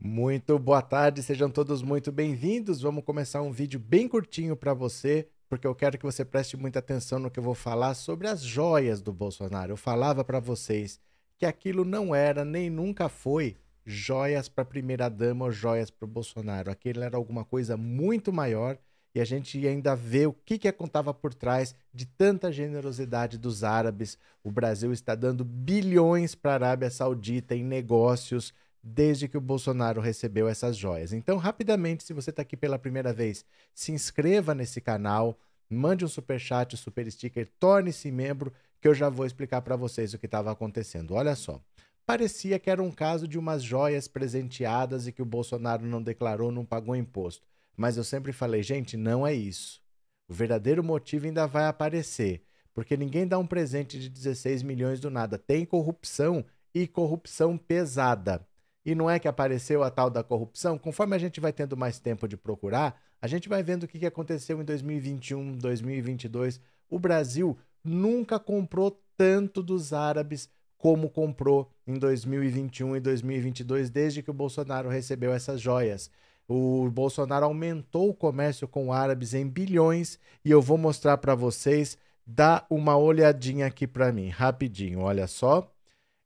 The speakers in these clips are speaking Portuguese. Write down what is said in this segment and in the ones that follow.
Muito boa tarde, sejam todos muito bem-vindos. Vamos começar um vídeo bem curtinho para você, porque eu quero que você preste muita atenção no que eu vou falar sobre as joias do Bolsonaro. Eu falava para vocês que aquilo não era nem nunca foi joias para a primeira-dama ou joias para o Bolsonaro. Aquilo era alguma coisa muito maior e a gente ainda vê o que, que contava por trás de tanta generosidade dos árabes. O Brasil está dando bilhões para a Arábia Saudita em negócios desde que o Bolsonaro recebeu essas joias. Então, rapidamente, se você está aqui pela primeira vez, se inscreva nesse canal, mande um super chat, super sticker, torne-se membro, que eu já vou explicar para vocês o que estava acontecendo. Olha só parecia que era um caso de umas joias presenteadas e que o Bolsonaro não declarou, não pagou imposto. Mas eu sempre falei, gente, não é isso. O verdadeiro motivo ainda vai aparecer, porque ninguém dá um presente de 16 milhões do nada. Tem corrupção e corrupção pesada. E não é que apareceu a tal da corrupção? Conforme a gente vai tendo mais tempo de procurar, a gente vai vendo o que aconteceu em 2021, 2022. O Brasil nunca comprou tanto dos árabes como comprou em 2021 e 2022, desde que o Bolsonaro recebeu essas joias. O Bolsonaro aumentou o comércio com árabes em bilhões e eu vou mostrar para vocês. Dá uma olhadinha aqui para mim, rapidinho, olha só.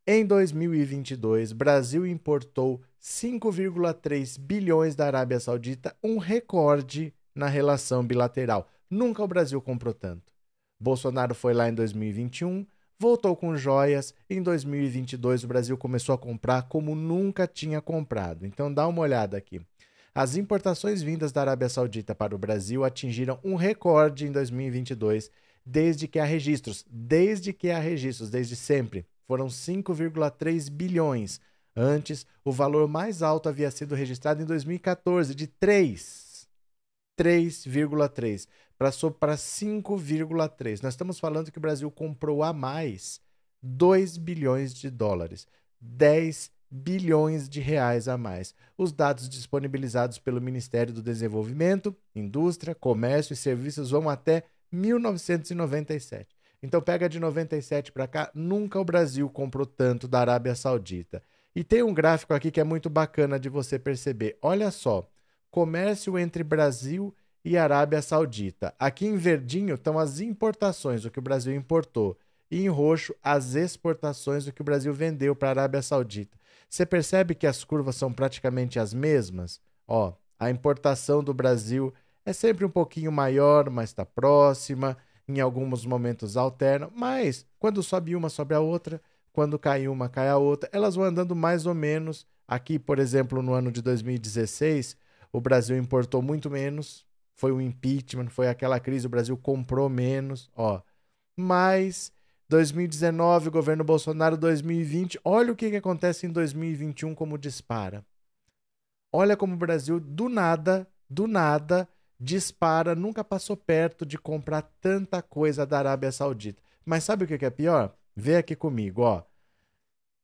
Em 2022, Brasil importou 5,3 bilhões da Arábia Saudita, um recorde na relação bilateral. Nunca o Brasil comprou tanto. Bolsonaro foi lá em 2021, voltou com joias. Em 2022, o Brasil começou a comprar como nunca tinha comprado. Então, dá uma olhada aqui. As importações vindas da Arábia Saudita para o Brasil atingiram um recorde em 2022, desde que há registros. Desde que há registros, desde sempre. Foram 5,3 bilhões. Antes, o valor mais alto havia sido registrado em 2014, de 3. 3,3 passou para 5,3. Nós estamos falando que o Brasil comprou a mais 2 bilhões de dólares, 10 bilhões de reais a mais. Os dados disponibilizados pelo Ministério do Desenvolvimento, Indústria, Comércio e Serviços vão até 1997. Então pega de 97 para cá, nunca o Brasil comprou tanto da Arábia Saudita. E tem um gráfico aqui que é muito bacana de você perceber. Olha só, comércio entre Brasil e Arábia Saudita. Aqui em verdinho estão as importações, o que o Brasil importou. E em roxo, as exportações, o que o Brasil vendeu para a Arábia Saudita. Você percebe que as curvas são praticamente as mesmas? Ó, a importação do Brasil é sempre um pouquinho maior, mas está próxima. Em alguns momentos alterna, mas quando sobe uma, sobe a outra. Quando cai uma, cai a outra. Elas vão andando mais ou menos. Aqui, por exemplo, no ano de 2016, o Brasil importou muito menos, foi o impeachment, foi aquela crise, o Brasil comprou menos, ó. Mas 2019, governo Bolsonaro, 2020, olha o que, que acontece em 2021 como dispara. Olha como o Brasil, do nada, do nada, dispara, nunca passou perto de comprar tanta coisa da Arábia Saudita. Mas sabe o que é pior? Vê aqui comigo, ó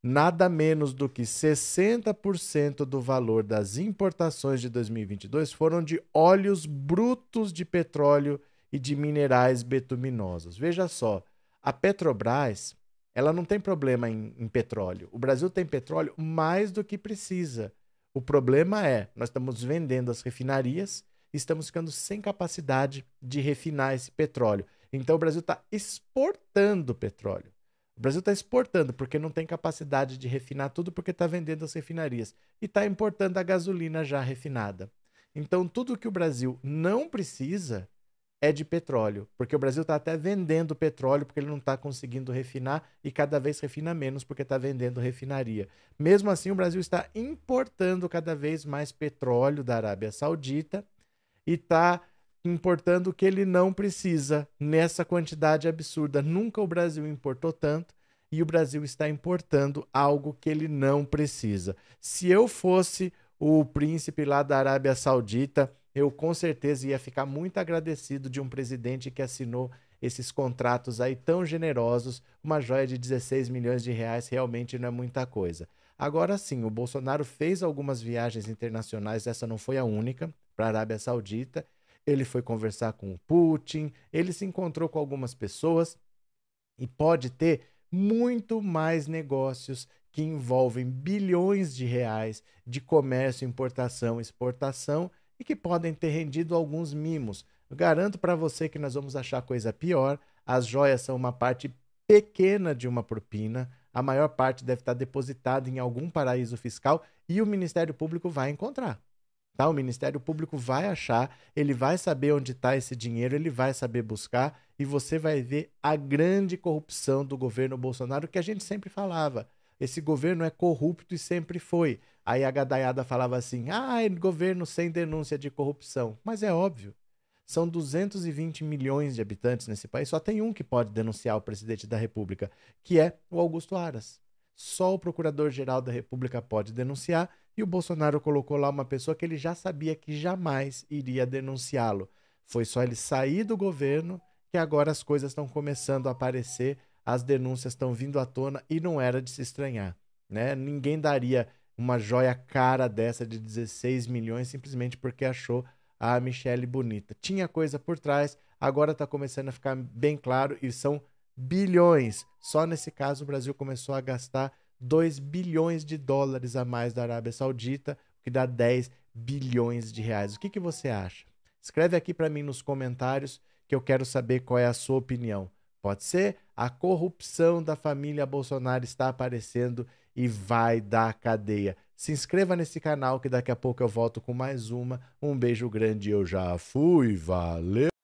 nada menos do que 60% do valor das importações de 2022 foram de óleos brutos de petróleo e de minerais betuminosos. Veja só, a Petrobras, ela não tem problema em, em petróleo. O Brasil tem petróleo mais do que precisa. O problema é, nós estamos vendendo as refinarias estamos ficando sem capacidade de refinar esse petróleo. Então o Brasil está exportando petróleo. O Brasil está exportando porque não tem capacidade de refinar tudo porque está vendendo as refinarias. E está importando a gasolina já refinada. Então, tudo que o Brasil não precisa é de petróleo, porque o Brasil está até vendendo petróleo porque ele não está conseguindo refinar e cada vez refina menos porque está vendendo refinaria. Mesmo assim, o Brasil está importando cada vez mais petróleo da Arábia Saudita e está importando o que ele não precisa nessa quantidade absurda. Nunca o Brasil importou tanto e o Brasil está importando algo que ele não precisa. Se eu fosse o príncipe lá da Arábia Saudita, eu com certeza ia ficar muito agradecido de um presidente que assinou esses contratos aí tão generosos. Uma joia de 16 milhões de reais realmente não é muita coisa. Agora sim, o Bolsonaro fez algumas viagens internacionais, essa não foi a única, para a Arábia Saudita ele foi conversar com o Putin, ele se encontrou com algumas pessoas e pode ter muito mais negócios que envolvem bilhões de reais de comércio, importação, exportação e que podem ter rendido alguns mimos. Eu garanto para você que nós vamos achar coisa pior. As joias são uma parte pequena de uma propina. A maior parte deve estar depositada em algum paraíso fiscal e o Ministério Público vai encontrar. Tá? O Ministério Público vai achar, ele vai saber onde está esse dinheiro, ele vai saber buscar e você vai ver a grande corrupção do governo Bolsonaro que a gente sempre falava. Esse governo é corrupto e sempre foi. Aí a gadaiada falava assim: ah, é governo sem denúncia de corrupção. Mas é óbvio. São 220 milhões de habitantes nesse país, só tem um que pode denunciar o presidente da República, que é o Augusto Aras. Só o Procurador-Geral da República pode denunciar e o Bolsonaro colocou lá uma pessoa que ele já sabia que jamais iria denunciá-lo. Foi só ele sair do governo que agora as coisas estão começando a aparecer, as denúncias estão vindo à tona e não era de se estranhar. Né? Ninguém daria uma joia cara dessa de 16 milhões simplesmente porque achou a Michelle bonita. Tinha coisa por trás, agora está começando a ficar bem claro e são bilhões. Só nesse caso o Brasil começou a gastar 2 bilhões de dólares a mais da Arábia Saudita, o que dá 10 bilhões de reais. O que, que você acha? Escreve aqui para mim nos comentários que eu quero saber qual é a sua opinião. Pode ser? A corrupção da família Bolsonaro está aparecendo e vai dar cadeia. Se inscreva nesse canal que daqui a pouco eu volto com mais uma. Um beijo grande, eu já fui, valeu!